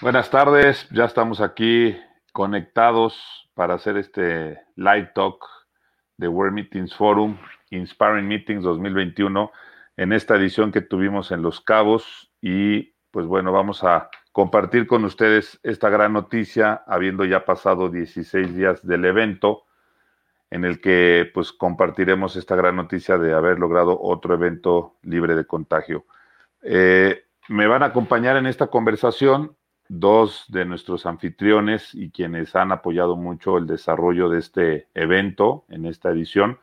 Buenas tardes, ya estamos aquí conectados para hacer este live talk de World Meetings Forum, Inspiring Meetings 2021, en esta edición que tuvimos en Los Cabos y pues bueno, vamos a compartir con ustedes esta gran noticia, habiendo ya pasado 16 días del evento, en el que pues compartiremos esta gran noticia de haber logrado otro evento libre de contagio. Eh, me van a acompañar en esta conversación dos de nuestros anfitriones y quienes han apoyado mucho el desarrollo de este evento en esta edición.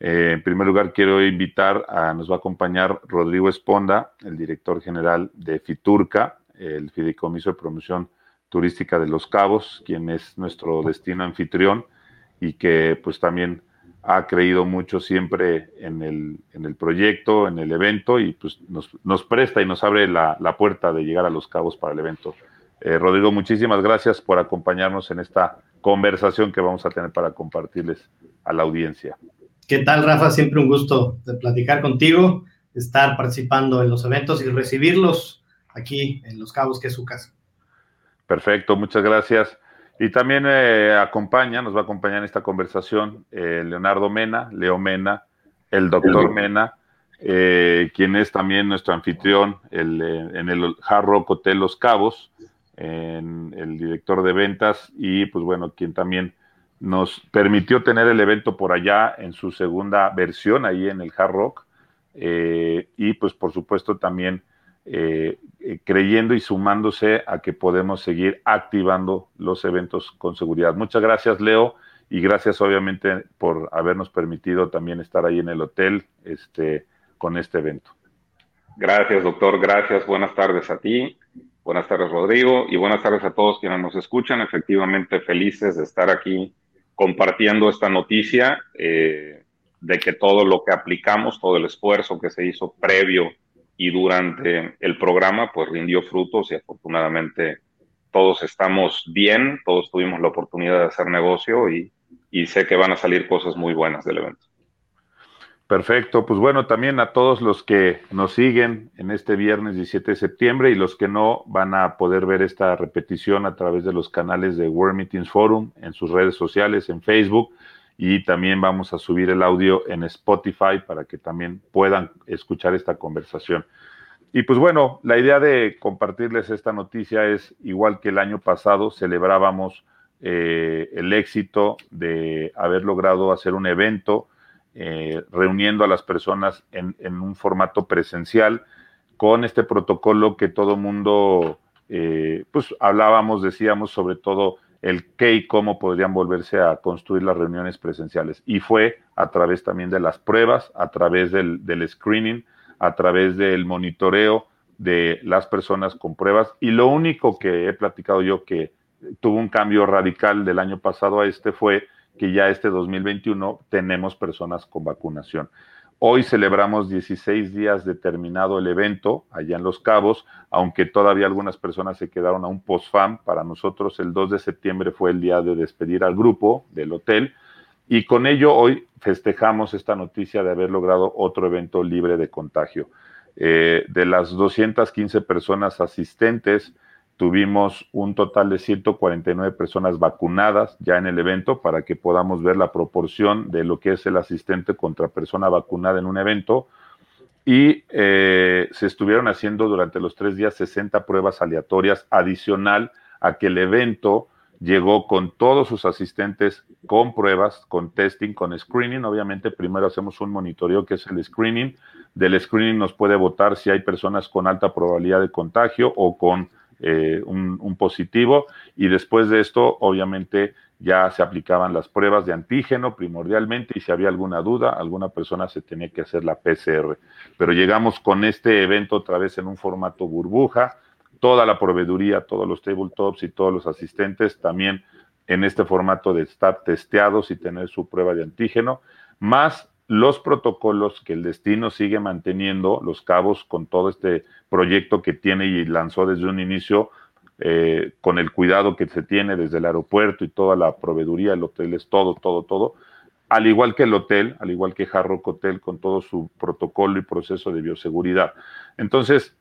Eh, en primer lugar, quiero invitar a, nos va a acompañar Rodrigo Esponda, el director general de Fiturca, el Fideicomiso de Promoción Turística de Los Cabos, quien es nuestro destino anfitrión y que pues también ha creído mucho siempre en el, en el proyecto, en el evento y pues nos, nos presta y nos abre la, la, puerta de llegar a Los Cabos para el evento. Eh, Rodrigo, muchísimas gracias por acompañarnos en esta conversación que vamos a tener para compartirles a la audiencia. ¿Qué tal, Rafa? Siempre un gusto de platicar contigo, estar participando en los eventos y recibirlos aquí en Los Cabos, que es su casa. Perfecto, muchas gracias. Y también eh, acompaña, nos va a acompañar en esta conversación eh, Leonardo Mena, Leo Mena, el doctor Mena, eh, quien es también nuestro anfitrión el, en el Hard Rock Hotel Los Cabos, en el director de ventas y pues bueno, quien también nos permitió tener el evento por allá en su segunda versión, ahí en el Hard Rock, y pues por supuesto también eh, eh, creyendo y sumándose a que podemos seguir activando los eventos con seguridad. Muchas gracias, Leo, y gracias obviamente por habernos permitido también estar ahí en el hotel este, con este evento. Gracias, doctor. Gracias. Buenas tardes a ti. Buenas tardes, Rodrigo. Y buenas tardes a todos quienes nos escuchan. Efectivamente, felices de estar aquí compartiendo esta noticia eh, de que todo lo que aplicamos, todo el esfuerzo que se hizo previo y durante el programa pues rindió frutos y afortunadamente todos estamos bien, todos tuvimos la oportunidad de hacer negocio y, y sé que van a salir cosas muy buenas del evento. Perfecto, pues bueno, también a todos los que nos siguen en este viernes 17 de septiembre y los que no van a poder ver esta repetición a través de los canales de World Meetings Forum en sus redes sociales, en Facebook y también vamos a subir el audio en Spotify para que también puedan escuchar esta conversación. Y pues bueno, la idea de compartirles esta noticia es, igual que el año pasado, celebrábamos eh, el éxito de haber logrado hacer un evento eh, reuniendo a las personas en, un formato presencial con este protocolo que todo mundo, eh, pues hablábamos, decíamos sobre todo el qué y cómo podrían volverse a construir las reuniones presenciales. Y fue a través también de las pruebas, a través del, screening, a través del monitoreo de las personas con pruebas. Y lo único que he platicado yo que tuvo un cambio radical del año pasado a este fue que ya este 2021 tenemos personas con vacunación. Hoy celebramos 16 días de terminado el evento allá en Los Cabos, aunque todavía algunas personas se quedaron a un post-fam. Para nosotros el 2 de septiembre fue el día de despedir al grupo del hotel y con ello hoy festejamos esta noticia de haber logrado otro evento libre de contagio. Eh, de las 215 personas asistentes, Tuvimos un total de 149 personas vacunadas ya en el evento para que podamos ver la proporción de lo que es el asistente contra persona vacunada en un evento. Y eh, se estuvieron haciendo durante los tres días 60 pruebas aleatorias adicional a que el evento llegó con todos sus asistentes con pruebas, con testing, con screening. Obviamente, primero hacemos un monitoreo que es el screening. Del screening nos puede votar si hay personas con alta probabilidad de contagio o con eh, un, positivo. Y después de esto obviamente ya se aplicaban las pruebas de antígeno primordialmente y si había alguna duda, alguna persona se tenía que hacer la PCR. Pero llegamos con este evento otra vez en un formato burbuja, toda la proveeduría, todos los tabletops y todos los asistentes también en este formato de estar testeados y tener su prueba de antígeno, más los protocolos que el destino sigue manteniendo, los cabos con todo este proyecto que tiene y lanzó desde un inicio, eh, con el cuidado que se tiene desde el aeropuerto y toda la proveeduría, el hotel es todo, todo, todo, al igual que el hotel, al igual que Harrock Hotel, con todo su protocolo y proceso de bioseguridad. Entonces,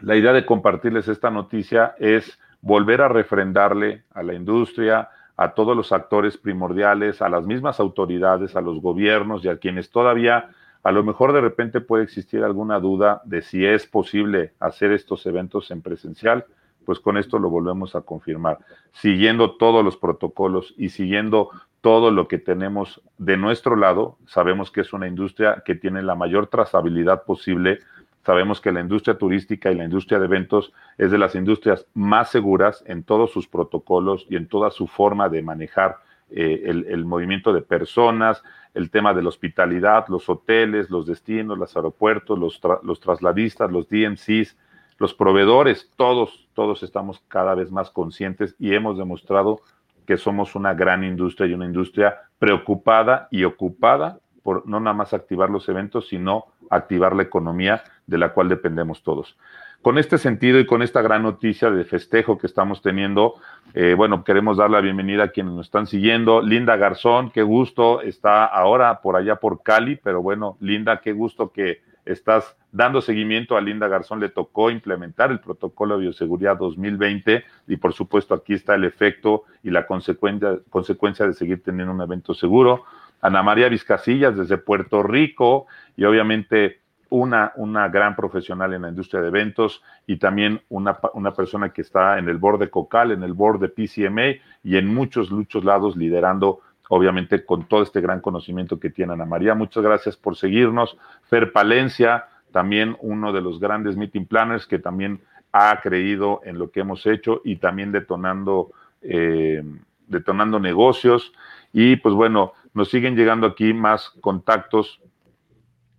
la idea de compartirles esta noticia es volver a refrendarle a la industria, a todos los actores primordiales, a las mismas autoridades, a los gobiernos y a quienes todavía a lo mejor de repente puede existir alguna duda de si es posible hacer estos eventos en presencial, pues con esto lo volvemos a confirmar. Siguiendo todos los protocolos y siguiendo todo lo que tenemos de nuestro lado, sabemos que es una industria que tiene la mayor trazabilidad posible. Sabemos que la industria turística y la industria de eventos es de las industrias más seguras en todos sus protocolos y en toda su forma de manejar eh, el, movimiento de personas, el tema de la hospitalidad, los hoteles, los destinos, los aeropuertos, los, los trasladistas, los DMCs, los proveedores, todos, todos estamos cada vez más conscientes y hemos demostrado que somos una gran industria y una industria preocupada y ocupada por no nada más activar los eventos, sino activar la economía de la cual dependemos todos. Con este sentido y con esta gran noticia de festejo que estamos teniendo, eh, bueno, queremos dar la bienvenida a quienes nos están siguiendo. Linda Garzón, qué gusto, está ahora por allá por Cali, pero bueno, Linda, qué gusto que estás dando seguimiento a Linda Garzón. Le tocó implementar el protocolo de bioseguridad 2020 y por supuesto aquí está el efecto y la consecuencia, consecuencia de seguir teniendo un evento seguro. Ana María Vizcasillas desde Puerto Rico y obviamente una, una gran profesional en la industria de eventos y también una, una, persona que está en el board de COCAL, en el board de PCMA y en muchos, muchos lados liderando, obviamente, con todo este gran conocimiento que tiene Ana María. Muchas gracias por seguirnos. Fer Palencia, también uno de los grandes meeting planners que también ha creído en lo que hemos hecho y también detonando, eh, detonando negocios. Y pues bueno, nos siguen llegando aquí más contactos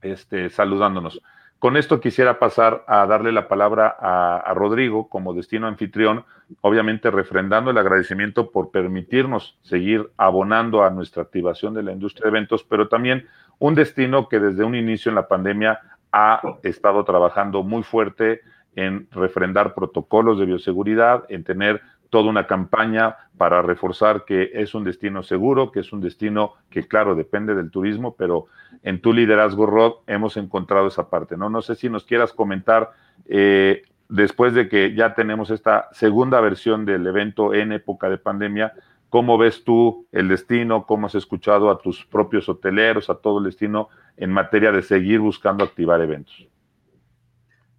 este, saludándonos. Con esto quisiera pasar a darle la palabra a, Rodrigo como destino anfitrión, obviamente refrendando el agradecimiento por permitirnos seguir abonando a nuestra activación de la industria de eventos, pero también un destino que desde un inicio en la pandemia ha estado trabajando muy fuerte en refrendar protocolos de bioseguridad, en tener toda una campaña para reforzar que es un destino seguro, que es un destino que, claro, depende del turismo, pero en tu liderazgo, Rod, hemos encontrado esa parte, ¿no? No sé si nos quieras comentar, eh, después de que ya tenemos esta segunda versión del evento en época de pandemia, ¿cómo ves tú el destino? ¿Cómo has escuchado a tus propios hoteleros, a todo el destino en materia de seguir buscando activar eventos?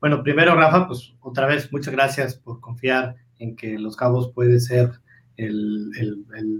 Bueno, primero, Rafa, pues otra vez, muchas gracias por confiar en que Los Cabos puede ser el,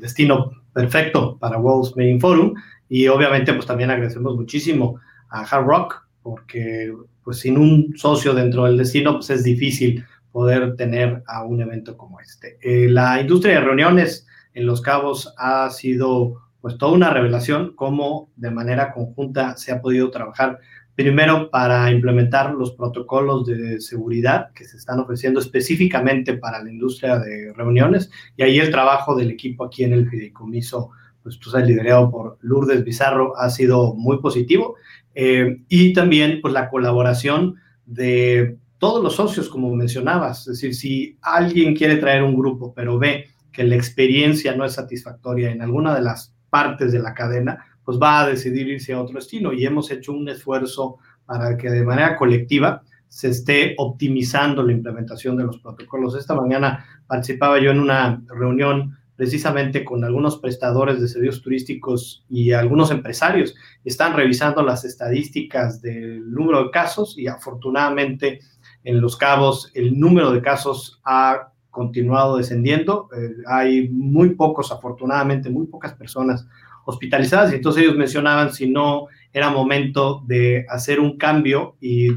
destino perfecto para World's Main Forum y obviamente pues también agradecemos muchísimo a Hard Rock porque pues sin un socio dentro del destino pues es difícil poder tener a un evento como este. Eh, la industria de reuniones en Los Cabos ha sido pues toda una revelación cómo de manera conjunta se ha podido trabajar Primero, para implementar los protocolos de seguridad que se están ofreciendo específicamente para la industria de reuniones. Y ahí el trabajo del equipo aquí en el fideicomiso, pues tú sabes, liderado por Lourdes Bizarro, ha sido muy positivo. Eh, y también, pues la colaboración de todos los socios, como mencionabas. Es decir, si alguien quiere traer un grupo, pero ve que la experiencia no es satisfactoria en alguna de las partes de la cadena, pues va a decidir irse a otro destino y hemos hecho un esfuerzo para que de manera colectiva se esté optimizando la implementación de los protocolos. Esta mañana participaba yo en una reunión precisamente con algunos prestadores de servicios turísticos y algunos empresarios. Están revisando las estadísticas del número de casos y afortunadamente en Los Cabos el número de casos ha continuado descendiendo. Eh, hay muy pocos, afortunadamente, muy pocas personas hospitalizadas y entonces ellos mencionaban si no era momento de hacer un cambio y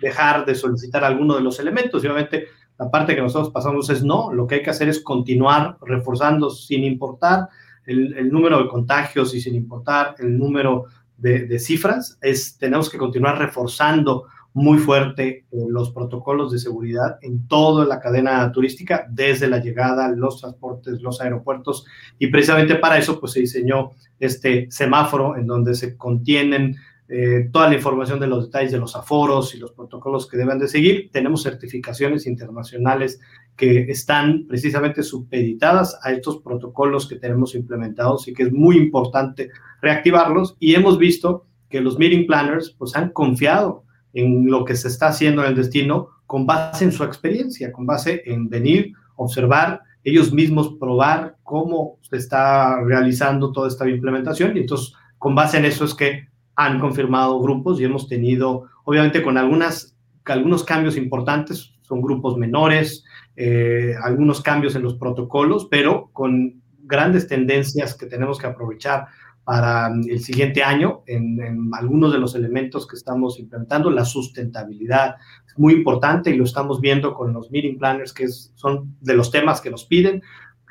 dejar de solicitar alguno de los elementos. Y obviamente la parte que nosotros pasamos es no, lo que hay que hacer es continuar reforzando sin importar el, número de contagios y sin importar el número de, de, cifras, es, tenemos que continuar reforzando muy fuerte eh, los protocolos de seguridad en toda la cadena turística, desde la llegada, los transportes, los aeropuertos, y precisamente para eso pues se diseñó este semáforo en donde se contienen eh, toda la información de los detalles de los aforos y los protocolos que deben de seguir. Tenemos certificaciones internacionales que están precisamente supeditadas a estos protocolos que tenemos implementados y que es muy importante reactivarlos y hemos visto que los meeting planners pues han confiado en lo que se está haciendo en el destino con base en su experiencia, con base en venir, observar, ellos mismos probar cómo se está realizando toda esta implementación. Y entonces con base en eso es que han confirmado grupos y hemos tenido, obviamente con algunas, algunos cambios importantes, son grupos menores, eh, algunos cambios en los protocolos, pero con grandes tendencias que tenemos que aprovechar para mm, el siguiente año en, algunos de los elementos que estamos implementando. La sustentabilidad es muy importante y lo estamos viendo con los meeting planners, que son de los temas que nos piden.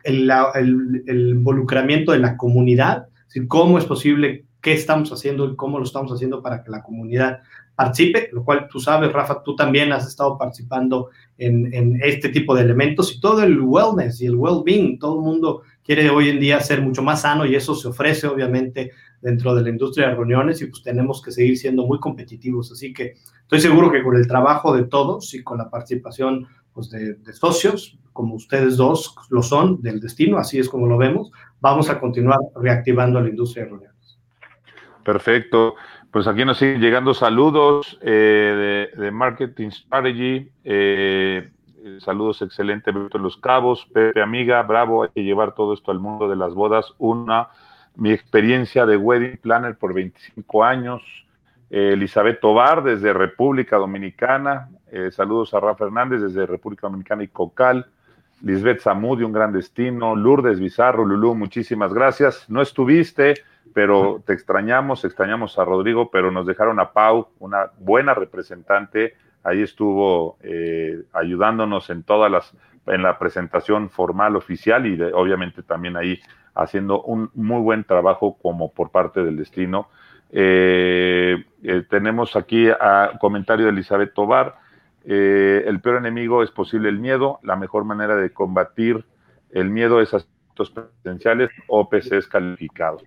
El, el, involucramiento de la comunidad, cómo es posible, qué estamos haciendo y cómo lo estamos haciendo para que la comunidad participe, lo cual tú sabes, Rafa, tú también has estado participando en, en este tipo de elementos y todo el wellness y el well-being, todo el mundo quiere hoy en día ser mucho más sano y eso se ofrece obviamente dentro de la industria de reuniones y pues tenemos que seguir siendo muy competitivos. Así que estoy seguro que con el trabajo de todos y con la participación pues, de, socios, como ustedes dos lo son, del destino, así es como lo vemos, vamos a continuar reactivando la industria de reuniones. Perfecto. Pues aquí nos siguen llegando saludos eh, de, Marketing Strategy. Eh, saludos excelente, Beto Los Cabos, Pepe Amiga, bravo, hay que llevar todo esto al mundo de las bodas. Una, mi experiencia de wedding planner por 25 años. Eh, Elizabeth Tobar desde República Dominicana. Eh, saludos a Rafa Fernández desde República Dominicana y Cocal. Lisbeth Zamudi, un gran destino. Lourdes Bizarro, Lulú, muchísimas gracias. No estuviste, pero te extrañamos, extrañamos a Rodrigo, pero nos dejaron a Pau, una buena representante ahí estuvo eh, ayudándonos en todas las, en la presentación formal oficial y obviamente también ahí haciendo un muy buen trabajo como por parte del destino. Eh, eh, tenemos aquí a comentario de Elizabeth Tobar. el peor enemigo es posible el miedo. La mejor manera de combatir el miedo es aspectos presenciales o PCs calificados.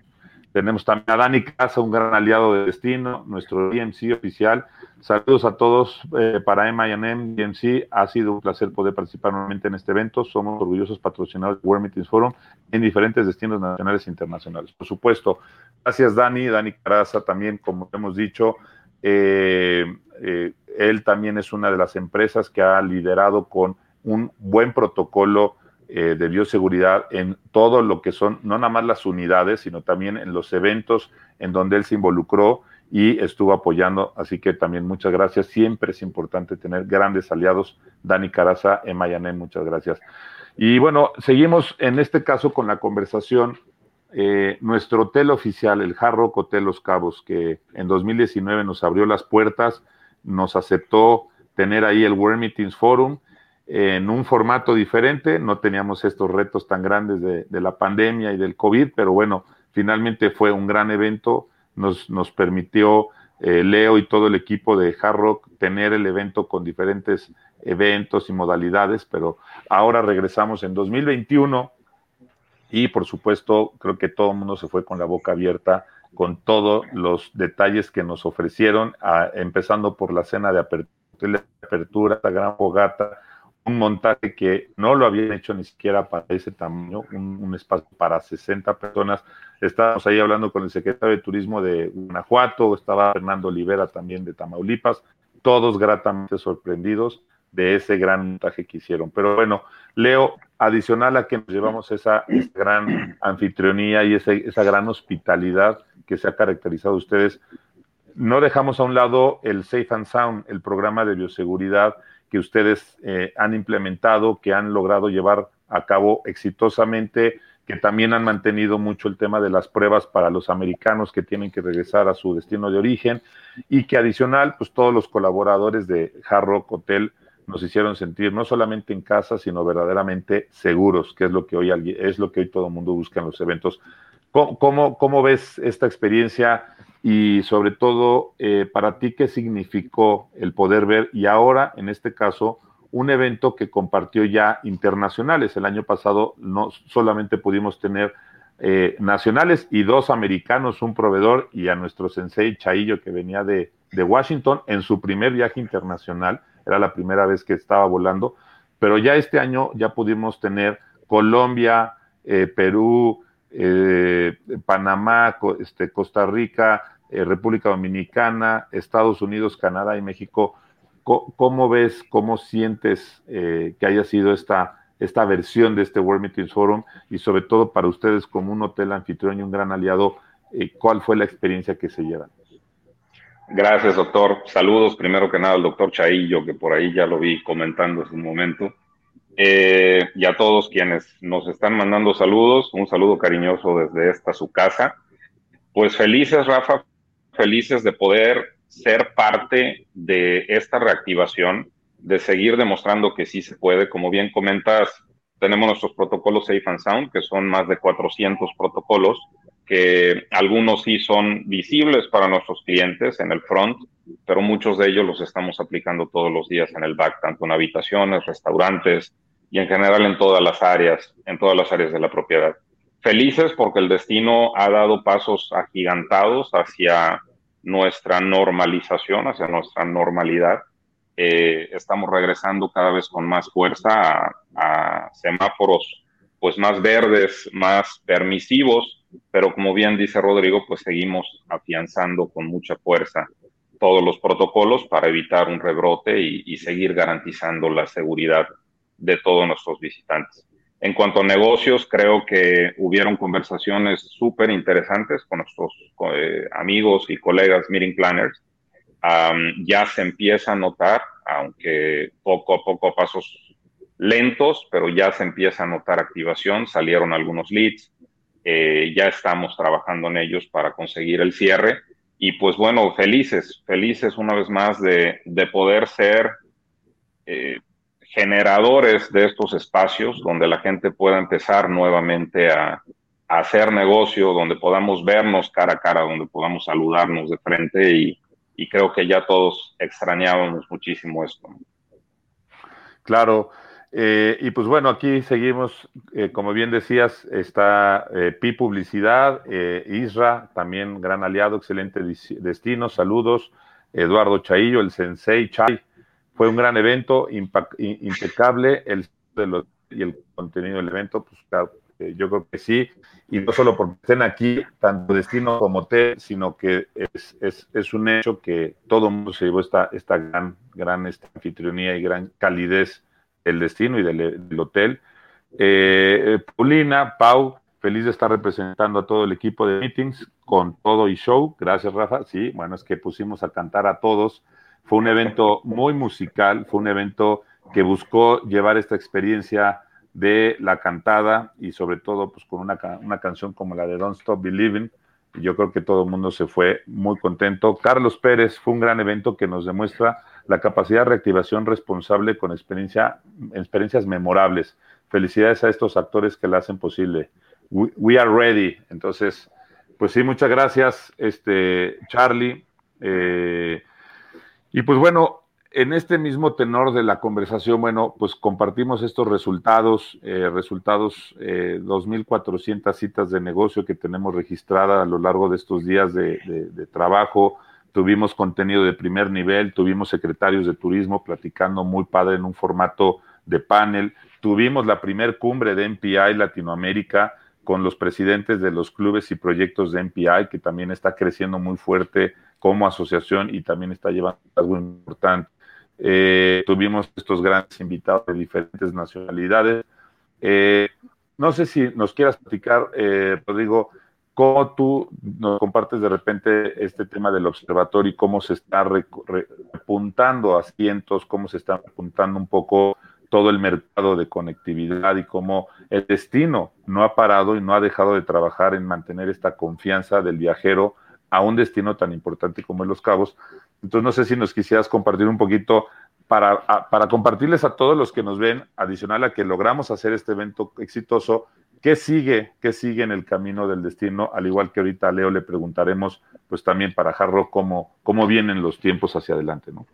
Tenemos también a Dani Casa, un gran aliado de Destino, nuestro DMC oficial. Saludos a todos eh, para M&M DMC. Ha sido un placer poder participar nuevamente en este evento. Somos orgullosos patrocinadores de World Meetings Forum en diferentes destinos nacionales e internacionales. Por supuesto, gracias Dani, Dani Caraza también, como hemos dicho, eh, eh, él también es una de las empresas que ha liderado con un buen protocolo eh, de bioseguridad en todo lo que son, no nada más las unidades, sino también en los eventos en donde él se involucró y estuvo apoyando. Así que también muchas gracias. Siempre es importante tener grandes aliados. Dani Caraza, en Mayané, muchas gracias. Y bueno, seguimos en este caso con la conversación. Eh, nuestro hotel oficial, el Hard Rock Hotel Los Cabos, que en 2019 nos abrió las puertas, nos aceptó tener ahí el World Meetings Forum en un formato diferente, no teníamos estos retos tan grandes de, la pandemia y del COVID, pero bueno, finalmente fue un gran evento, nos, nos permitió eh, Leo y todo el equipo de Hard Rock tener el evento con diferentes eventos y modalidades, pero ahora regresamos en 2021 y por supuesto creo que todo el mundo se fue con la boca abierta con todos los detalles que nos ofrecieron, empezando por la cena de apertura, la gran fogata, un montaje que no lo habían hecho ni siquiera para ese tamaño, un, espacio para 60 personas. Estábamos ahí hablando con el secretario de Turismo de Guanajuato, estaba Fernando Olivera también de Tamaulipas, todos gratamente sorprendidos de ese gran montaje que hicieron. Pero bueno, Leo, adicional a que nos llevamos esa, gran anfitrionía y esa gran hospitalidad que se ha caracterizado ustedes, no dejamos a un lado el Safe and Sound, el programa de bioseguridad que ustedes eh, han implementado, que han logrado llevar a cabo exitosamente, que también han mantenido mucho el tema de las pruebas para los americanos que tienen que regresar a su destino de origen y que adicional, pues todos los colaboradores de Hard Rock Hotel nos hicieron sentir no solamente en casa, sino verdaderamente seguros, que es lo que hoy es lo que hoy todo el mundo busca en los eventos. ¿Cómo, cómo ves esta experiencia y sobre todo eh, para ti qué significó el poder ver y ahora en este caso un evento que compartió ya internacionales. El año pasado no solamente pudimos tener eh, nacionales y dos americanos, un proveedor y a nuestro sensei Chaillo que venía de, Washington en su primer viaje internacional, era la primera vez que estaba volando, pero ya este año ya pudimos tener Colombia, eh, Perú, Panamá, este, Costa Rica, eh, República Dominicana, Estados Unidos, Canadá y México, ¿cómo, ves, cómo sientes eh, que haya sido esta, esta versión de este World Meetings Forum y sobre todo para ustedes como un hotel anfitrión y un gran aliado, eh, cuál fue la experiencia que se llevan? Gracias, doctor. Saludos primero que nada al doctor Chaillo, que por ahí ya lo vi comentando hace un momento. Y a todos quienes nos están mandando saludos, un saludo cariñoso desde esta su casa. Pues felices, Rafa, felices de poder ser parte de esta reactivación, de seguir demostrando que sí se puede. Como bien comentas, tenemos nuestros protocolos Safe and Sound, que son más de 400 protocolos, que algunos sí son visibles para nuestros clientes en el front, pero muchos de ellos los estamos aplicando todos los días en el back, tanto en habitaciones, restaurantes y en general en todas las áreas, en todas las áreas de la propiedad. Felices porque el destino ha dado pasos agigantados hacia nuestra normalización, hacia nuestra normalidad. Eh, estamos regresando cada vez con más fuerza a, semáforos pues más verdes, más permisivos, pero como bien dice Rodrigo, pues seguimos afianzando con mucha fuerza todos los protocolos para evitar un rebrote y, y seguir garantizando la seguridad de todos nuestros visitantes. En cuanto a negocios, creo que hubieron conversaciones súper interesantes con nuestros eh, amigos y colegas meeting planners. ya se empieza a notar, aunque poco a poco pasos lentos, pero ya se empieza a notar activación, salieron algunos leads, eh, ya estamos trabajando en ellos para conseguir el cierre y pues bueno, felices, felices una vez más de, de poder ser eh, generadores de estos espacios donde la gente pueda empezar nuevamente a, hacer negocio, donde podamos vernos cara a cara, donde podamos saludarnos de frente y, creo que ya todos extrañábamos muchísimo esto. Claro, eh, y pues bueno, aquí seguimos, eh, como bien decías, está eh, Pi Publicidad, Isra, también gran aliado, excelente destino, saludos, Eduardo Chaillo, el Sensei Chai, fue un gran evento, impecable, el, y el contenido del evento, pues eh, yo creo que sí, y no solo porque estén aquí, tanto Destino como hotel, sino que es, es, es, un hecho que todo el mundo se llevó esta, esta gran, gran esta anfitrionía y gran calidez del Destino y del, hotel. Eh, Paulina, Pau, feliz de estar representando a todo el equipo de meetings con todo y show. Gracias, Rafa. Sí, bueno, es que pusimos a cantar a todos fue un evento muy musical, fue un evento que buscó llevar esta experiencia de la cantada y sobre todo pues con una, una canción como la de Don't Stop Believing. Yo creo que todo el mundo se fue muy contento. Carlos Pérez fue un gran evento que nos demuestra la capacidad de reactivación responsable con experiencia, experiencias memorables. Felicidades a estos actores que la hacen posible. We, are ready. Entonces, pues sí, muchas gracias, este, Charlie. Eh, y pues bueno, en este mismo tenor de la conversación, bueno, pues compartimos estos resultados, eh, resultados, eh, 2.400 citas de negocio que tenemos registradas a lo largo de estos días de, trabajo. Tuvimos contenido de primer nivel, tuvimos secretarios de turismo platicando muy padre en un formato de panel. Tuvimos la primer cumbre de MPI Latinoamérica con los presidentes de los clubes y proyectos de MPI, que también está creciendo muy fuerte como asociación y también está llevando algo importante. Eh, tuvimos estos grandes invitados de diferentes nacionalidades. Eh, no sé si nos quieras platicar, eh, Rodrigo, cómo tú nos compartes de repente este tema del observatorio y cómo se está apuntando asientos, cómo se está apuntando un poco todo el mercado de conectividad y cómo el destino no ha parado y no ha dejado de trabajar en mantener esta confianza del viajero a un destino tan importante como es Los Cabos. Entonces, no sé si nos quisieras compartir un poquito para, para compartirles a todos los que nos ven, adicional a que logramos hacer este evento exitoso, ¿qué sigue? ¿Qué sigue en el camino del destino? Al igual que ahorita a Leo le preguntaremos, pues también para Jarro, cómo, cómo vienen los tiempos hacia adelante, ¿no?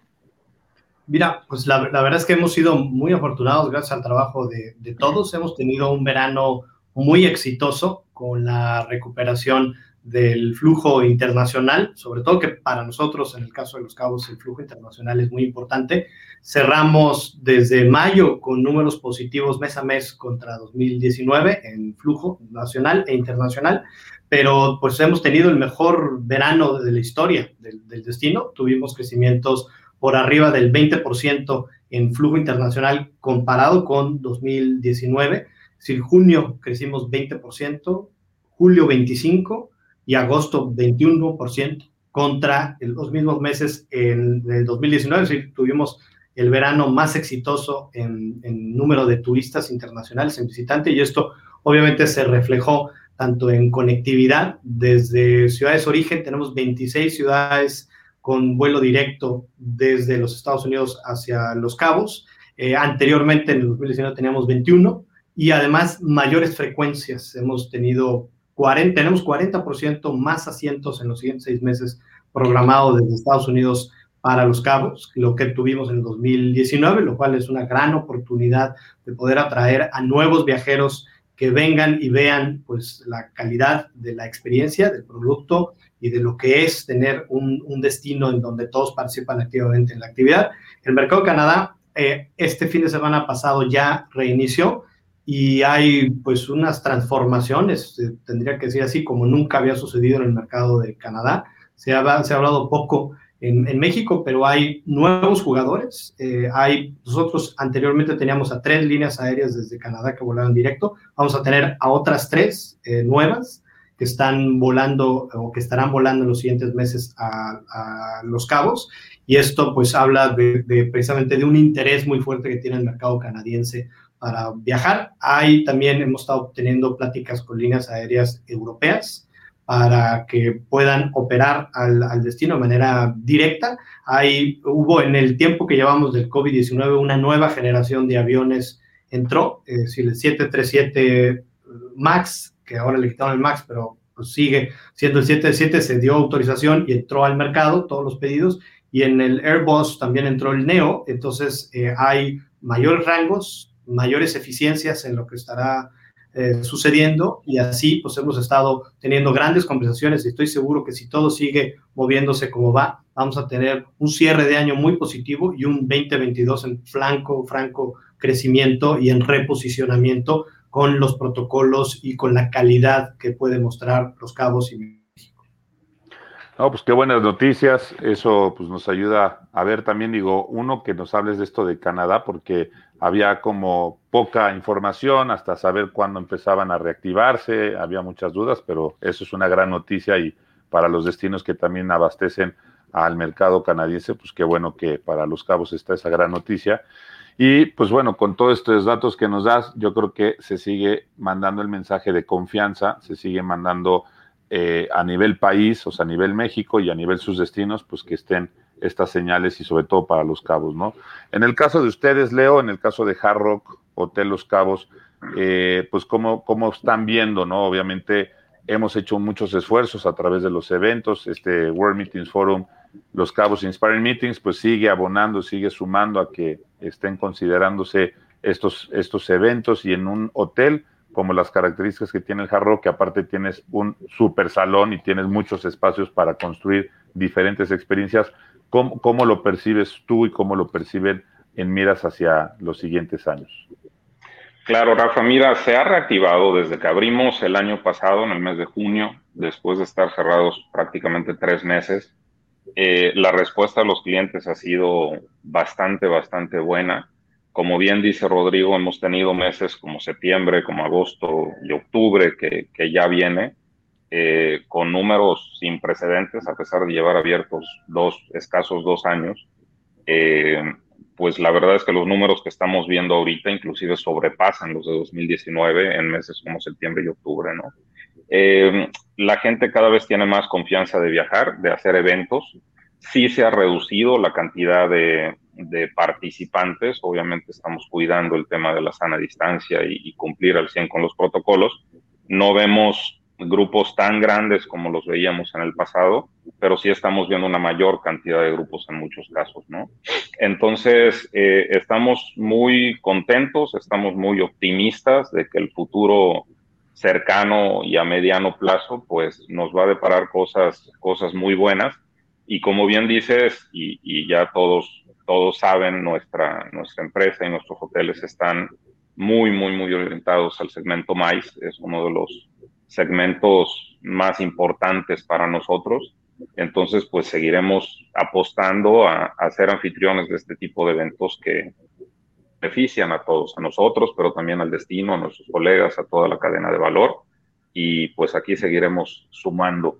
Mira, pues la, verdad es que hemos sido muy afortunados gracias al trabajo de, de todos. Hemos tenido un verano muy exitoso con la recuperación del flujo internacional, sobre todo que para nosotros, en el caso de los cabos, el flujo internacional es muy importante. Cerramos desde mayo con números positivos mes a mes contra 2019 en flujo nacional e internacional, pero pues hemos tenido el mejor verano de la historia del, destino. Tuvimos crecimientos por arriba del 20% en flujo internacional comparado con 2019. Es decir, junio crecimos 20%, julio 25% y agosto 21% contra los mismos meses en el 2019. Es tuvimos el verano más exitoso en, en número de turistas internacionales en visitante y esto obviamente se reflejó tanto en conectividad desde ciudades origen, tenemos 26 ciudades con vuelo directo desde los Estados Unidos hacia Los Cabos. Eh, anteriormente, en el 2019, teníamos 21 y además mayores frecuencias. Hemos tenido 40, tenemos 40% más asientos en los siguientes seis meses programados desde Estados Unidos para Los Cabos, lo que tuvimos en el 2019, lo cual es una gran oportunidad de poder atraer a nuevos viajeros que vengan y vean pues la calidad de la experiencia del producto y de lo que es tener un, destino en donde todos participan activamente en la actividad. El mercado de Canadá eh, este fin de semana pasado ya reinició y hay pues unas transformaciones, tendría que decir así, como nunca había sucedido en el mercado de Canadá. Se ha, se ha hablado poco en, en, México, pero hay nuevos jugadores. Eh, hay, nosotros anteriormente teníamos a tres líneas aéreas desde Canadá que volaban directo. Vamos a tener a otras tres eh, nuevas que están volando o que estarán volando en los siguientes meses a, Los Cabos. Y esto pues habla de, precisamente de un interés muy fuerte que tiene el mercado canadiense para viajar. Hay también, hemos estado teniendo pláticas con líneas aéreas europeas para que puedan operar al, destino de manera directa. Hay, hubo en el tiempo que llevamos del COVID-19 una nueva generación de aviones entró, es decir, el 737 MAX que ahora le quitaron el MAX, pero pues sigue siendo el 77, se dio autorización y entró al mercado todos los pedidos. Y en el Airbus también entró el Neo, entonces eh, hay mayores rangos, mayores eficiencias en lo que estará eh, sucediendo. Y así pues hemos estado teniendo grandes conversaciones. Y estoy seguro que si todo sigue moviéndose como va, vamos a tener un cierre de año muy positivo y un 2022 en flanco, franco crecimiento y en reposicionamiento con los protocolos y con la calidad que puede mostrar Los Cabos y México. No, pues qué buenas noticias. Eso pues nos ayuda a ver también, digo, uno, que nos hables de esto de Canadá, porque había como poca información hasta saber cuándo empezaban a reactivarse, había muchas dudas, pero eso es una gran noticia y para los destinos que también abastecen al mercado canadiense, pues qué bueno que para Los Cabos está esa gran noticia. Y pues bueno, con todos estos datos que nos das, yo creo que se sigue mandando el mensaje de confianza, se sigue mandando eh, a nivel país, o sea, a nivel México y a nivel sus destinos, pues que estén estas señales y sobre todo para los cabos, ¿no? En el caso de ustedes, Leo, en el caso de Hard Rock Hotel Los Cabos, eh, pues cómo, cómo están viendo, ¿no? Obviamente hemos hecho muchos esfuerzos a través de los eventos, este World Meetings Forum los Cabos Inspiring Meetings, pues sigue abonando, sigue sumando a que estén considerándose estos, estos eventos y en un hotel, como las características que tiene el Jarro, que aparte tienes un super salón y tienes muchos espacios para construir diferentes experiencias. ¿Cómo, ¿Cómo, lo percibes tú y cómo lo perciben en miras hacia los siguientes años? Claro, Rafa, mira, se ha reactivado desde que abrimos el año pasado, en el mes de junio, después de estar cerrados prácticamente tres meses eh, la respuesta de los clientes ha sido bastante, bastante buena. Como bien dice Rodrigo, hemos tenido meses como septiembre, como agosto y octubre, que, que ya viene, eh, con números sin precedentes, a pesar de llevar abiertos dos, escasos dos años. Eh, pues la verdad es que los números que estamos viendo ahorita inclusive sobrepasan los de 2019 en meses como septiembre y octubre, ¿no? Eh, la gente cada vez tiene más confianza de viajar, de hacer eventos. Sí se ha reducido la cantidad de, participantes. Obviamente estamos cuidando el tema de la sana distancia y, y, cumplir al 100 con los protocolos. No vemos grupos tan grandes como los veíamos en el pasado, pero sí estamos viendo una mayor cantidad de grupos en muchos casos, ¿no? Entonces, eh, estamos muy contentos, estamos muy optimistas de que el futuro cercano y a mediano plazo, pues nos va a deparar cosas, cosas muy buenas. Y como bien dices, y, ya todos, todos saben, nuestra, nuestra empresa y nuestros hoteles están muy, muy, muy orientados al segmento MICE. Es uno de los segmentos más importantes para nosotros. Entonces, pues seguiremos apostando a, a ser anfitriones de este tipo de eventos que benefician a todos, a nosotros, pero también al destino, a nuestros colegas, a toda la cadena de valor. Y pues aquí seguiremos sumando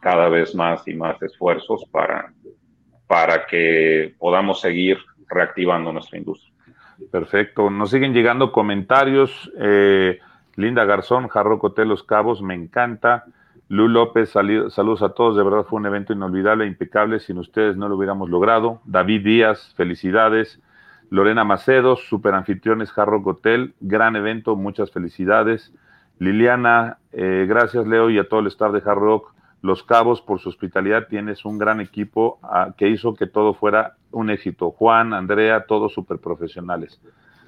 cada vez más y más esfuerzos para, para que podamos seguir reactivando nuestra industria. Perfecto. Nos siguen llegando comentarios. Eh, Linda Garzón, Jarro Hotel Los Cabos, me encanta. Lu López, saludos a todos. De verdad fue un evento inolvidable, impecable. Sin ustedes no lo hubiéramos logrado. David Díaz, felicidades. Lorena Macedo, super anfitriones Jarro Hotel, gran evento, muchas felicidades. Liliana, eh, gracias Leo y a todo el staff de Hard Rock. Los Cabos, por su hospitalidad, tienes un gran equipo ah, que hizo que todo fuera un éxito. Juan, Andrea, todos súper profesionales.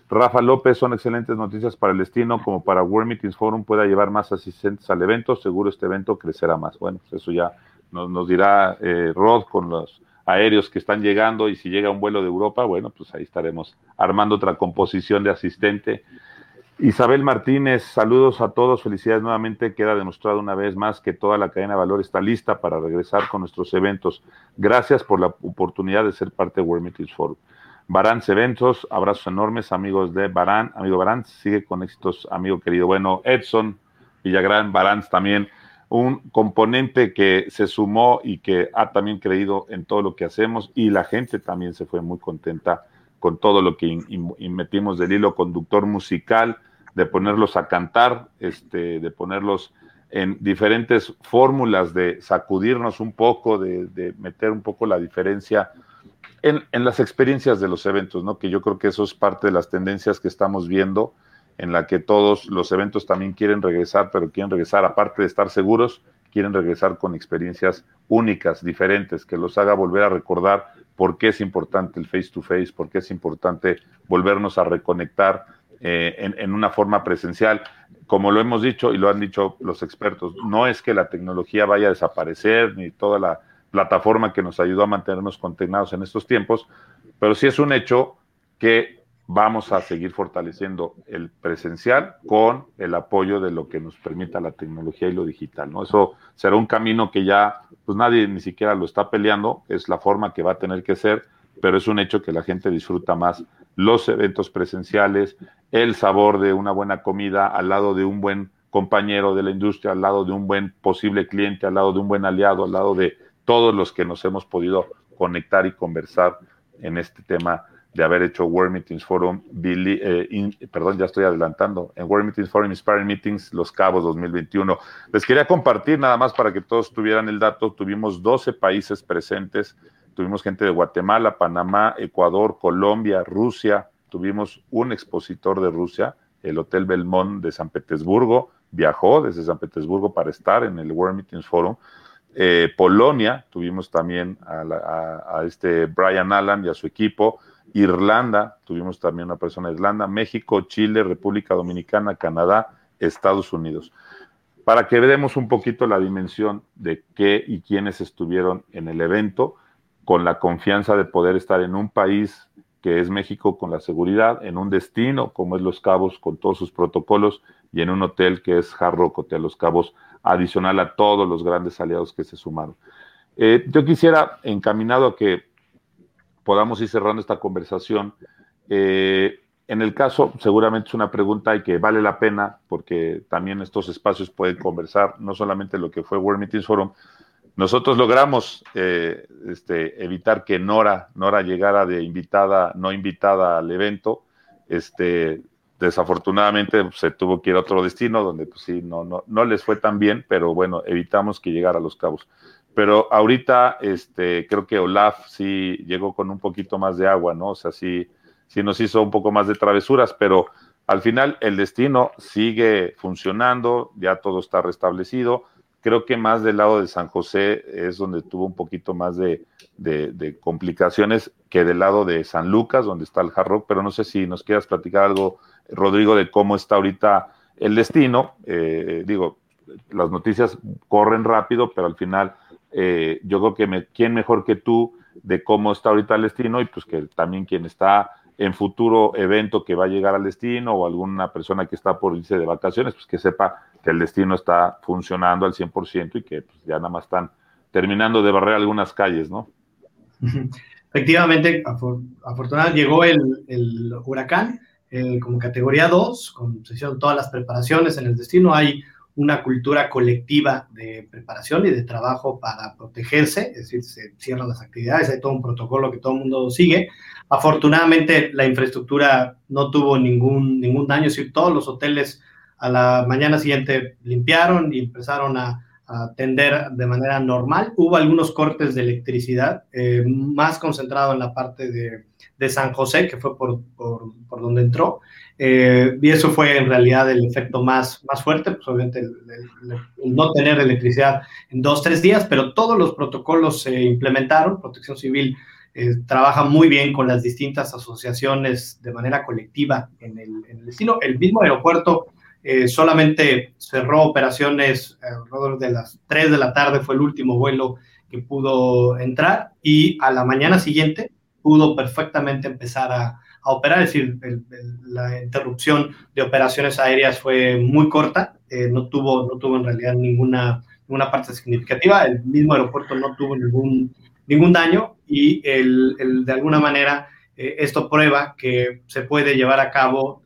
Rafa López, son excelentes noticias para el destino, como para World Meetings Forum pueda llevar más asistentes al evento. Seguro este evento crecerá más. Bueno, pues eso ya nos, dirá eh, Rod con los aéreos que están llegando y si llega un vuelo de Europa, bueno, pues ahí estaremos armando otra composición de asistente. Isabel Martínez, saludos a todos, felicidades nuevamente. Queda demostrado una vez más que toda la cadena de valor está lista para regresar con nuestros eventos. Gracias por la oportunidad de ser parte de World Meetings Forum. Barán Eventos, abrazos enormes, amigos de Barán. Amigo Barán, sigue con éxitos, amigo querido. Bueno, Edson Villagrán, Barán también, un componente que se sumó y que ha también creído en todo lo que hacemos y la gente también se fue muy contenta con todo lo que metimos del hilo conductor musical de ponerlos a cantar, este, de ponerlos en diferentes fórmulas, de sacudirnos un poco, de, meter un poco la diferencia en, las experiencias de los eventos, ¿no? Que yo creo que eso es parte de las tendencias que estamos viendo, en la que todos los eventos también quieren regresar, pero quieren regresar, aparte de estar seguros, quieren regresar con experiencias únicas, diferentes, que los haga volver a recordar por qué es importante el face to face, por qué es importante volvernos a reconectar eh, en, una forma presencial. Como lo hemos dicho y lo han dicho los expertos, no es que la tecnología vaya a desaparecer ni toda la plataforma que nos ayudó a mantenernos contenados en estos tiempos, pero sí es un hecho que vamos a seguir fortaleciendo el presencial con el apoyo de lo que nos permita la tecnología y lo digital, ¿no? Eso será un camino que ya, pues nadie ni siquiera lo está peleando, es la forma que va a tener que ser, pero es un hecho que la gente disfruta más los eventos presenciales, el sabor de una buena comida al lado de un buen compañero de la industria, al lado de un buen posible cliente, al lado de un buen aliado, al lado de todos los que nos hemos podido conectar y conversar en este tema de haber hecho World Meetings Forum, eh, perdón, ya estoy adelantando, en World Meetings Forum Inspiring Meetings Los Cabos 2021. Les quería compartir nada más para que todos tuvieran el dato, tuvimos 12 países presentes, tuvimos gente de Guatemala, Panamá, Ecuador, Colombia, Rusia, tuvimos un expositor de Rusia, el Hotel Belmont de San Petersburgo, viajó desde San Petersburgo para estar en el World Meetings Forum. Eh, Polonia, tuvimos también a, este Brian Allen y a su equipo. Irlanda, tuvimos también una persona de Irlanda. México, Chile, República Dominicana, Canadá, Estados Unidos. Para que veamos un poquito la dimensión de qué y quiénes estuvieron en el evento con la confianza de poder estar en un país que es México con la seguridad, en un destino como es Los Cabos con todos sus protocolos y en un hotel que es Hard Rock Los Cabos, adicional a todos los grandes aliados que se sumaron. Eh, yo quisiera, encaminado a que podamos ir cerrando esta conversación, eh, en el caso, seguramente es una pregunta y que vale la pena, porque también estos espacios pueden conversar, no solamente lo que fue World Meetings Forum, nosotros logramos eh, este, evitar que Nora, Nora llegara de invitada, no invitada al evento. Este, desafortunadamente pues, se tuvo que ir a otro destino donde pues sí, no, no, no les fue tan bien, pero bueno, evitamos que llegara a Los Cabos. Pero ahorita este, creo que Olaf sí llegó con un poquito más de agua, ¿no? O sea, sí, sí nos hizo un poco más de travesuras, pero al final el destino sigue funcionando, ya todo está restablecido Creo que más del lado de San José es donde tuvo un poquito más de, complicaciones que del lado de San Lucas, donde está el Hard pero no sé si nos quieras platicar algo, Rodrigo, de cómo está ahorita el destino. Eh, digo, las noticias corren rápido, pero al final eh, yo creo que quién mejor que tú de cómo está ahorita el destino y pues que también quien está en futuro evento que va a llegar al destino o alguna persona que está por irse de vacaciones, pues que sepa que el destino está funcionando al 100% y que pues, ya nada más están terminando de barrer algunas calles, ¿no? Efectivamente, afortunadamente llegó el, huracán eh, como categoría 2, con, se hicieron todas las preparaciones en el destino. Hay una cultura colectiva de preparación y de trabajo para protegerse, es decir, se cierran las actividades, hay todo un protocolo que todo el mundo sigue. Afortunadamente, la infraestructura no tuvo ningún, ningún daño, es decir, todos los hoteles a la mañana siguiente limpiaron y empezaron a, atender de manera normal. Hubo algunos cortes de electricidad, eh, más concentrado en la parte de, de, San José, que fue por, por, por donde entró. Eh, y eso fue en realidad el efecto más, más fuerte, pues obviamente el, no tener electricidad en dos, tres días, pero todos los protocolos se implementaron. Protección Civil eh, trabaja muy bien con las distintas asociaciones de manera colectiva en el, destino. El mismo aeropuerto eh, solamente cerró operaciones alrededor de las 3 de la tarde, fue el último vuelo que pudo entrar y a la mañana siguiente pudo perfectamente empezar a, operar, es decir, la interrupción de operaciones aéreas fue muy corta, eh, no, tuvo, no tuvo en realidad ninguna, ninguna parte significativa, el mismo aeropuerto no tuvo ningún, ningún daño y el, el de alguna manera eh, esto prueba que se puede llevar a cabo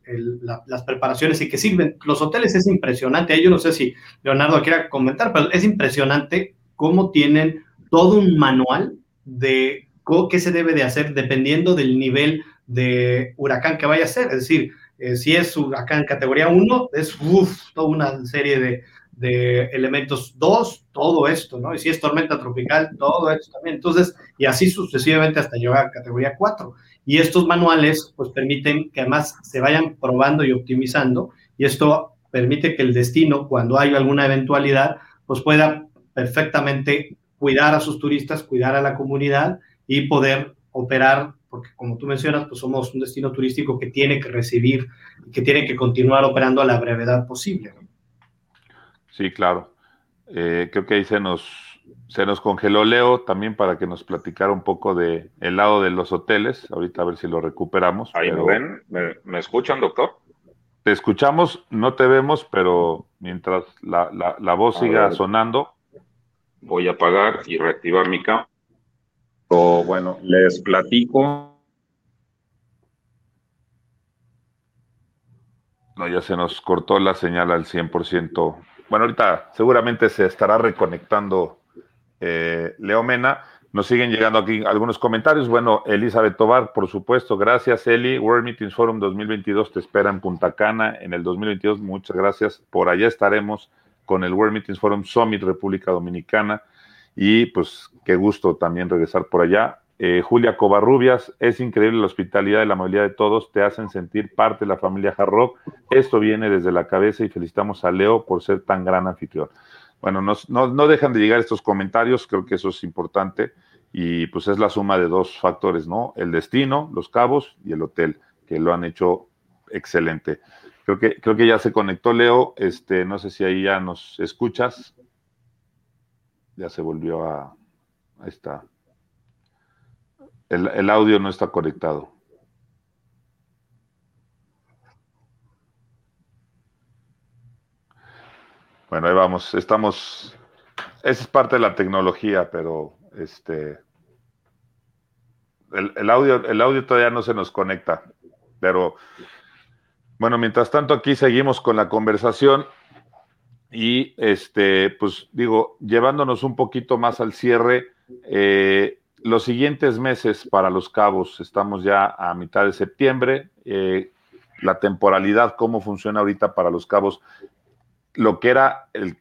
las preparaciones y que sirven. Los hoteles es impresionante, yo no sé si Leonardo quiera comentar, pero es impresionante cómo tienen todo un manual de qué se debe de hacer dependiendo del nivel de huracán que vaya a ser. Es decir, eh, si es huracán categoría 1, es toda una serie de, de elementos 2, todo esto, ¿no? Y si es tormenta tropical, todo esto también. Entonces, y así sucesivamente hasta llegar a categoría 4. Y estos manuales, pues, permiten que además se vayan probando y optimizando, y esto permite que el destino, cuando hay alguna eventualidad, pues pueda perfectamente cuidar a sus turistas, cuidar a la comunidad y poder operar, porque como tú mencionas, pues somos un destino turístico que tiene que recibir, que tiene que continuar operando a la brevedad posible. Sí, claro. Eh, creo que ahí se nos, se nos congeló Leo también para que nos platicara un poco de el lado de los hoteles. Ahorita a ver si lo recuperamos. Ahí me ven, ¿Me, escuchan, doctor. Te escuchamos, no te vemos, pero mientras la, la, voz siga sonando. Voy a apagar y reactivar mi cámara. Bueno, les platico. No, ya se nos cortó la señal al 100%. Bueno, ahorita seguramente se estará reconectando eh, Leo Mena. Nos siguen llegando aquí algunos comentarios. Bueno, Elizabeth Tobar, por supuesto, gracias, Eli. World Meetings Forum 2022 te espera en Punta Cana en el 2022. Muchas gracias. Por allá estaremos con el World Meetings Forum Summit República Dominicana. Y pues qué gusto también regresar por allá. Eh, Julia Covarrubias, es increíble la hospitalidad y la movilidad de todos, te hacen sentir parte de la familia Hard Esto viene desde la cabeza y felicitamos a Leo por ser tan gran anfitrión. Bueno, no, dejan de llegar estos comentarios, creo que eso es importante y pues es la suma de dos factores, ¿no? El destino, los cabos y el hotel, que lo han hecho excelente. Creo que, creo que ya se conectó Leo, este, no sé si ahí ya nos escuchas. Ya se volvió a... Ahí está. El, audio no está conectado. Bueno, ahí vamos. Estamos. Esa es parte de la tecnología, pero este. El, audio, el audio todavía no se nos conecta. Pero bueno, mientras tanto, aquí seguimos con la conversación. Y este, pues digo, llevándonos un poquito más al cierre, eh, los siguientes meses para los cabos, estamos ya a mitad de septiembre, eh, la temporalidad, cómo funciona ahorita para los cabos, lo que era, el,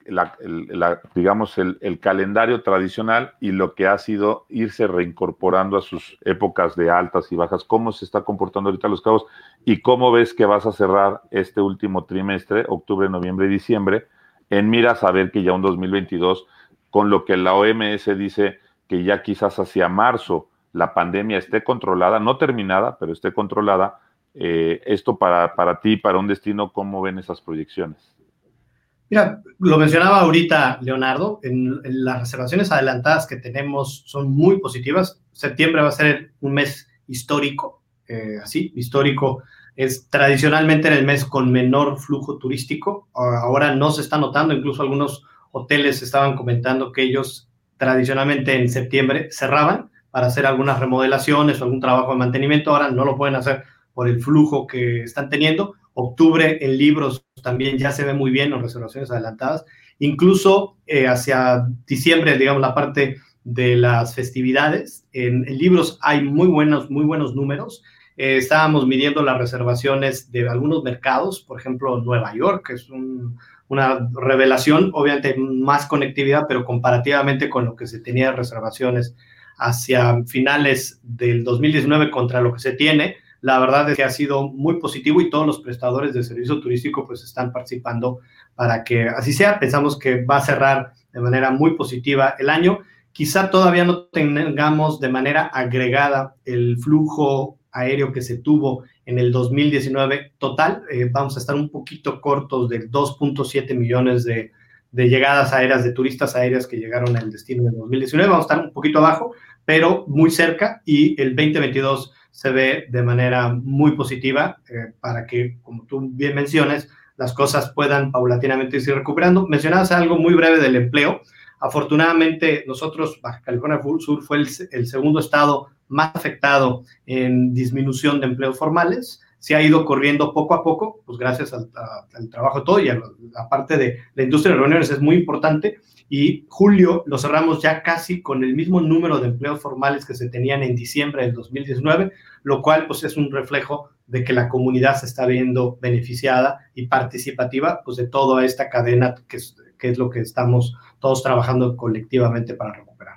digamos, el, calendario tradicional y lo que ha sido irse reincorporando a sus épocas de altas y bajas, cómo se está comportando ahorita los cabos y cómo ves que vas a cerrar este último trimestre, octubre, noviembre y diciembre, en miras a ver que ya un 2022, con lo que la OMS dice, que ya quizás hacia marzo la pandemia esté controlada, no terminada, pero esté controlada. Eh, esto para, para ti, para un destino, ¿cómo ven esas proyecciones? Mira, lo mencionaba ahorita Leonardo, en, las reservaciones adelantadas que tenemos son muy positivas. Septiembre va a ser un mes histórico, eh, así, histórico. Es tradicionalmente el mes con menor flujo turístico. Ahora no se está notando, incluso algunos hoteles estaban comentando que ellos tradicionalmente en septiembre cerraban para hacer algunas remodelaciones o algún trabajo de mantenimiento. Ahora no lo pueden hacer por el flujo que están teniendo. Octubre en libros también ya se ve muy bien en reservaciones adelantadas. Incluso eh, hacia diciembre, digamos, la parte de las festividades, en, libros hay muy buenos, muy buenos números. Eh, estábamos midiendo las reservaciones de algunos mercados, por ejemplo, Nueva York, que es una revelación, obviamente más conectividad, pero comparativamente con lo que se tenía reservaciones hacia finales del 2019 contra lo que se tiene, la verdad es que ha sido muy positivo y todos los prestadores de servicio turístico pues están participando para que así sea. Pensamos que va a cerrar de manera muy positiva el año. Quizá todavía no tengamos de manera agregada el flujo aéreo que se tuvo en el 2019 total. Eh, vamos a estar un poquito cortos de 2.7 millones de, de llegadas aéreas, de turistas aéreas que llegaron al destino en 2019. Vamos a estar un poquito abajo, pero muy cerca y el 2022 se ve de manera muy positiva eh, para que, como tú bien mencionas, las cosas puedan paulatinamente irse recuperando. Mencionabas algo muy breve del empleo. Afortunadamente, nosotros, Baja California Sur, fue el, segundo estado más afectado en disminución de empleos formales. Se ha ido corriendo poco a poco, pues gracias al, al trabajo de todo y a la parte de la industria de reuniones es muy importante y julio lo cerramos ya casi con el mismo número de empleos formales que se tenían en diciembre del 2019, lo cual pues es un reflejo de que la comunidad se está viendo beneficiada y participativa pues de toda esta cadena que que es lo que estamos todos trabajando colectivamente para recuperar.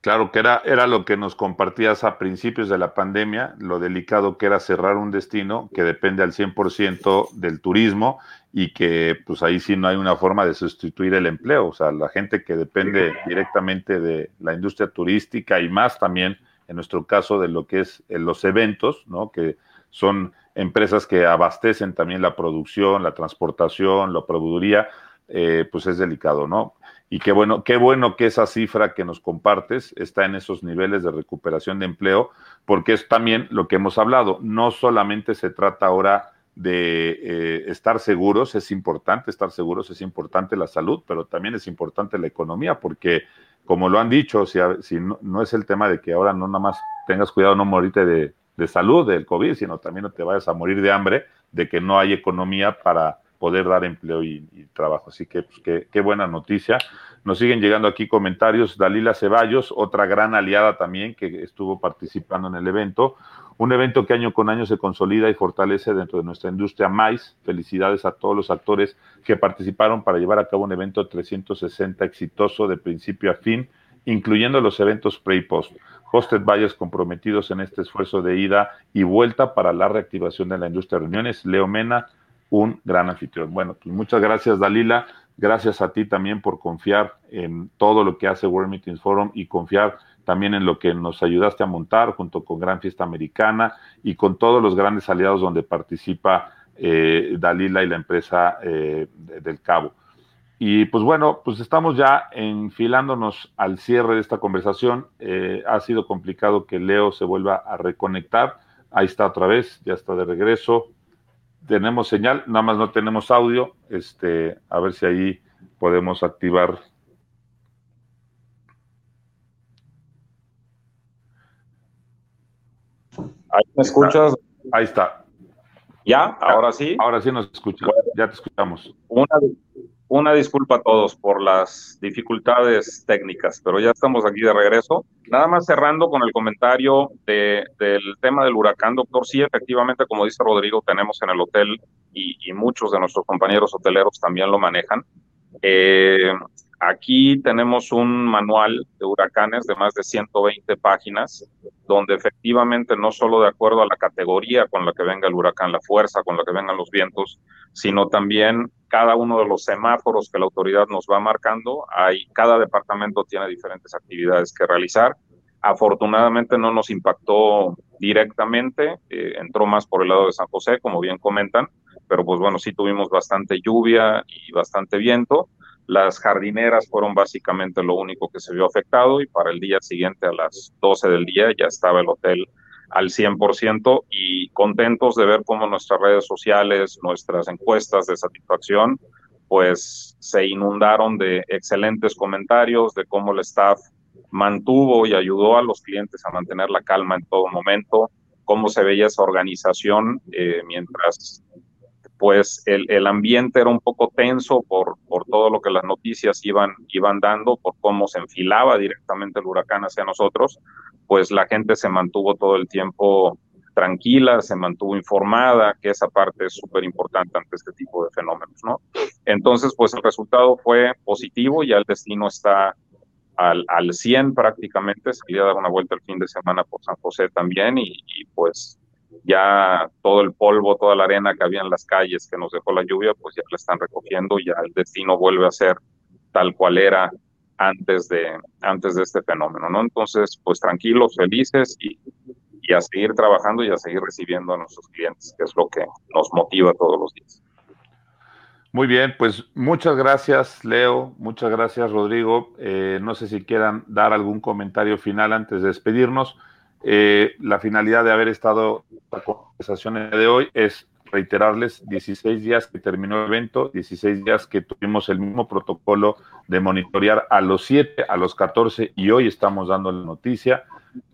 Claro, que era, era lo que nos compartías a principios de la pandemia, lo delicado que era cerrar un destino que depende al 100% del turismo y que pues ahí sí no hay una forma de sustituir el empleo. O sea, la gente que depende directamente de la industria turística y más también, en nuestro caso, de lo que es eh, los eventos, ¿no? Que son empresas que abastecen también la producción, la transportación, la proveeduría, eh, pues es delicado, ¿no? Y qué bueno, qué bueno que esa cifra que nos compartes está en esos niveles de recuperación de empleo, porque es también lo que hemos hablado. No solamente se trata ahora de eh, estar seguros, es importante estar seguros, es importante la salud, pero también es importante la economía, porque como lo han dicho, si, no, es el tema de que ahora no nada más tengas cuidado no morirte de, de, salud del COVID, sino también no te vayas a morir de hambre, de que no hay economía para poder dar empleo y, trabajo. Así que pues, qué, qué buena noticia. Nos siguen llegando aquí comentarios. Dalila Ceballos, otra gran aliada también que estuvo participando en el evento. Un evento que año con año se consolida y fortalece dentro de nuestra industria más. Felicidades a todos los actores que participaron para llevar a cabo un evento 360 exitoso de principio a fin, incluyendo los eventos pre y post. Hosted Valles comprometidos en este esfuerzo de ida y vuelta para la reactivación de la industria de reuniones. Leo Mena, un gran anfitrión. Bueno, pues muchas gracias, Dalila. Gracias a ti también por confiar en todo lo que hace World Meetings Forum y confiar también en lo que nos ayudaste a montar junto con Gran Fiesta Americana y con todos los grandes aliados donde participa eh, Dalila y la empresa eh, del Cabo. Y pues bueno, pues estamos ya enfilándonos al cierre de esta conversación. Eh, ha sido complicado que Leo se vuelva a reconectar. Ahí está otra vez, ya está de regreso. Tenemos señal, nada más no tenemos audio. Este, a ver si ahí podemos activar ¿Ahí me escuchas? Ahí está. ¿Ya? ¿Ahora sí? Ahora sí nos escuchas. ya te escuchamos. Una, una disculpa a todos por las dificultades técnicas, pero ya estamos aquí de regreso. Nada más cerrando con el comentario de, del tema del huracán, doctor. Sí, efectivamente, como dice Rodrigo, tenemos en el hotel y, y muchos de nuestros compañeros hoteleros también lo manejan. Eh, Aquí tenemos un manual de huracanes de más de 120 páginas, donde efectivamente no solo de acuerdo a la categoría con la que venga el huracán, la fuerza con la que vengan los vientos, sino también cada uno de los semáforos que la autoridad nos va marcando, hay, cada departamento tiene diferentes actividades que realizar. Afortunadamente no nos impactó directamente, eh, entró más por el lado de San José, como bien comentan, pero pues bueno, sí tuvimos bastante lluvia y bastante viento las jardineras fueron básicamente lo único que se vio afectado y para el día siguiente a las 12 del día ya estaba el hotel al 100% y contentos de ver cómo nuestras redes sociales, nuestras encuestas de satisfacción, pues se inundaron de excelentes comentarios de cómo el staff mantuvo y ayudó a los clientes a mantener la calma en todo momento, cómo se veía esa organización eh, mientras pues el, el, ambiente era un poco tenso por, por todo lo que las noticias iban, iban dando, por cómo se enfilaba directamente el huracán hacia nosotros, pues la gente se mantuvo todo el tiempo tranquila, se mantuvo informada, que esa parte es súper importante ante este tipo de fenómenos, ¿no? Entonces, pues el resultado fue positivo, ya el destino está al, al 100 prácticamente, salí a dar una vuelta el fin de semana por San José también y, y, pues ya todo el polvo, toda la arena que había en las calles que nos dejó la lluvia, pues ya la están recogiendo ya el destino vuelve a ser tal cual era antes de, antes de este fenómeno, ¿no? Entonces, pues tranquilos, felices y, y a seguir trabajando y a seguir recibiendo a nuestros clientes, que es lo que nos motiva todos los días. Muy bien, pues muchas gracias, Leo. Muchas gracias, Rodrigo. Eh, no sé si quieran dar algún comentario final antes de despedirnos. Eh, la finalidad de haber estado la conversación de hoy es reiterarles 16 días que terminó el evento, 16 días que tuvimos el mismo protocolo de monitorear a los 7, a los 14 y hoy estamos dando la noticia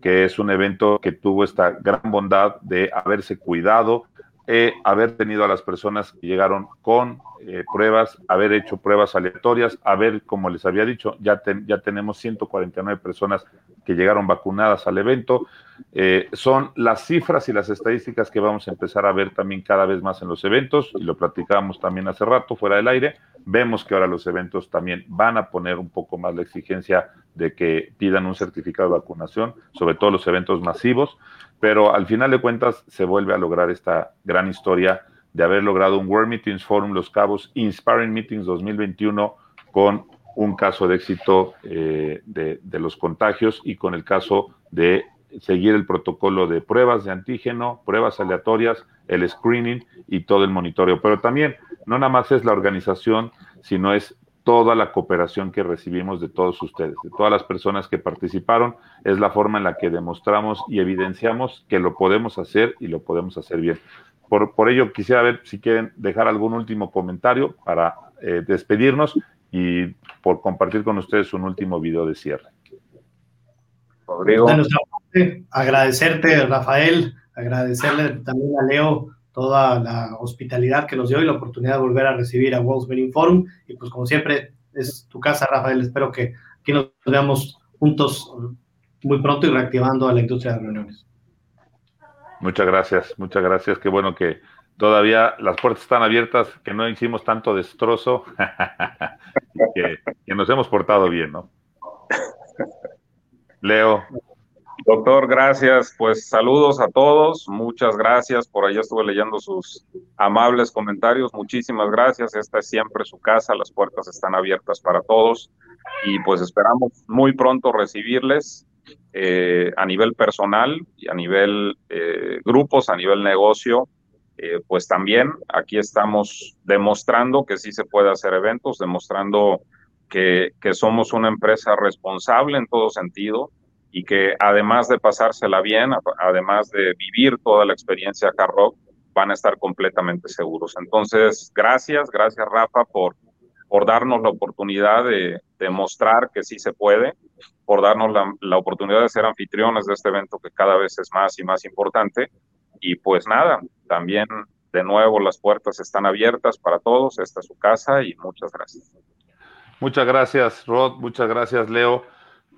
que es un evento que tuvo esta gran bondad de haberse cuidado, eh, haber tenido a las personas que llegaron con eh, pruebas, haber hecho pruebas aleatorias, haber, como les había dicho, ya, ya tenemos 149 personas que llegaron vacunadas al evento. Eh, son las cifras y las estadísticas que vamos a empezar a ver también cada vez más en los eventos, y lo platicábamos también hace rato fuera del aire. Vemos que ahora los eventos también van a poner un poco más la exigencia de que pidan un certificado de vacunación, sobre todo los eventos masivos, pero al final de cuentas se vuelve a lograr esta gran historia de haber logrado un World Meetings Forum Los Cabos Inspiring Meetings 2021 con un caso de éxito eh, de, de, los contagios y con el caso de seguir el protocolo de pruebas de antígeno, pruebas aleatorias, el screening y todo el monitoreo. Pero también no nada más es la organización, sino es toda la cooperación que recibimos de todos ustedes, de todas las personas que participaron, es la forma en la que demostramos y evidenciamos que lo podemos hacer y lo podemos hacer bien. Por, por ello, quisiera ver si quieren dejar algún último comentario para eh, despedirnos y por compartir con ustedes un último video de cierre. Rodrigo. agradecerte, Rafael, agradecerle también a Leo toda la hospitalidad que nos dio y la oportunidad de volver a recibir a World's Meeting Forum. Y pues como siempre, es tu casa, Rafael. Espero que aquí nos veamos juntos muy pronto y reactivando a la industria de reuniones. Muchas gracias, muchas gracias. Qué bueno que todavía las puertas están abiertas, que no hicimos tanto destrozo, que, que nos hemos portado bien, ¿no? Leo. Doctor, gracias. Pues saludos a todos. Muchas gracias. Por allá estuve leyendo sus amables comentarios. Muchísimas gracias. Esta es siempre su casa. Las puertas están abiertas para todos. Y pues esperamos muy pronto recibirles eh, a nivel personal y a nivel eh, grupos, a nivel negocio. Eh, pues también aquí estamos demostrando que sí se puede hacer eventos, demostrando que, que somos una empresa responsable en todo sentido y que además de pasársela bien, además de vivir toda la experiencia Hard Rock, van a estar completamente seguros. Entonces, gracias, gracias Rafa por, por darnos la oportunidad de, demostrar que sí se puede, por darnos la, la, oportunidad de ser anfitriones de este evento que cada vez es más y más importante. Y pues nada, también de nuevo las puertas están abiertas para todos, esta es su casa y muchas gracias. Muchas gracias, Rod, muchas gracias, Leo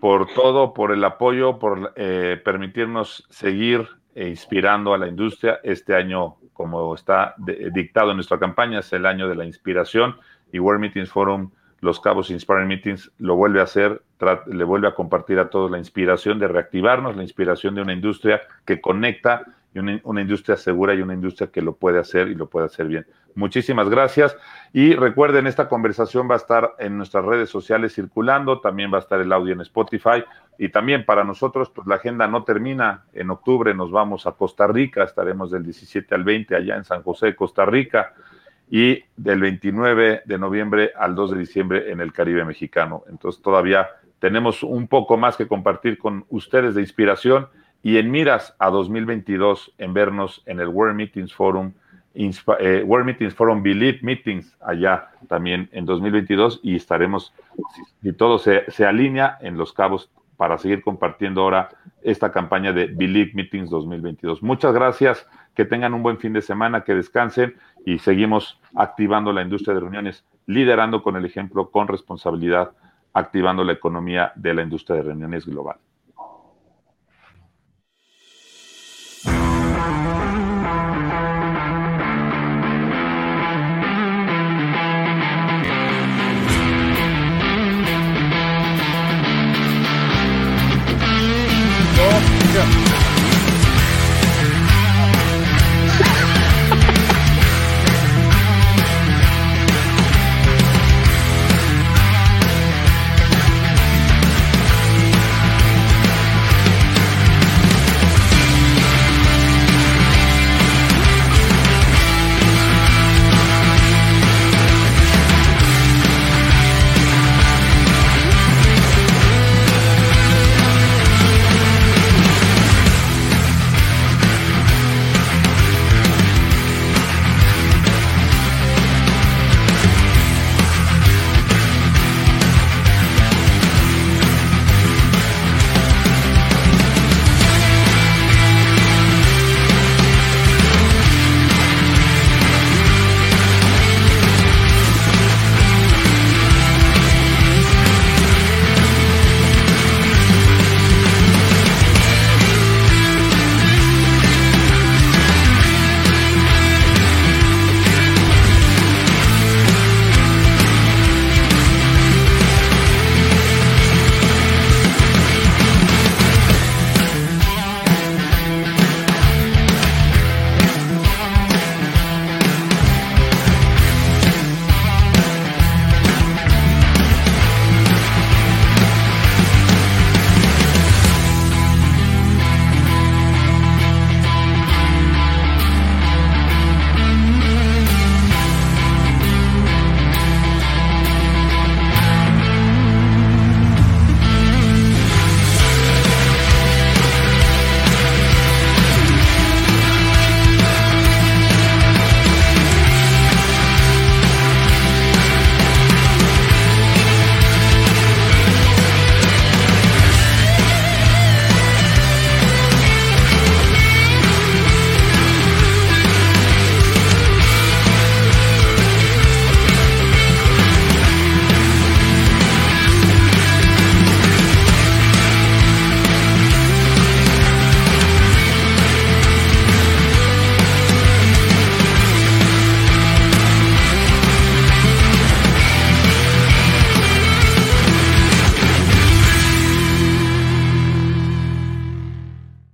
por todo, por el apoyo, por eh, permitirnos seguir e inspirando a la industria. Este año, como está de, dictado en nuestra campaña, es el año de la inspiración y World Meetings Forum, Los Cabos Inspiring Meetings, lo vuelve a hacer, le vuelve a compartir a todos la inspiración de reactivarnos, la inspiración de una industria que conecta y una, una, industria segura y una industria que lo puede hacer y lo puede hacer bien. Muchísimas gracias. Y recuerden, esta conversación va a estar en nuestras redes sociales circulando, también va a estar el audio en Spotify. Y también para nosotros, pues la agenda no termina. En octubre nos vamos a Costa Rica, estaremos del 17 al 20 allá en San José, Costa Rica. Y del 29 de noviembre al 2 de diciembre en el Caribe mexicano. Entonces todavía tenemos un poco más que compartir con ustedes de inspiración y en miras a 2022 en vernos en el World Meetings Forum eh, World Meetings Forum Believe Meetings allá también en 2022 y estaremos, si, todo se, se, alinea en Los Cabos para seguir compartiendo ahora esta campaña de Believe Meetings 2022. Muchas gracias, que tengan un buen fin de semana, que descansen y seguimos activando la industria de reuniones, liderando con el ejemplo, con responsabilidad, activando la economía de la industria de reuniones global.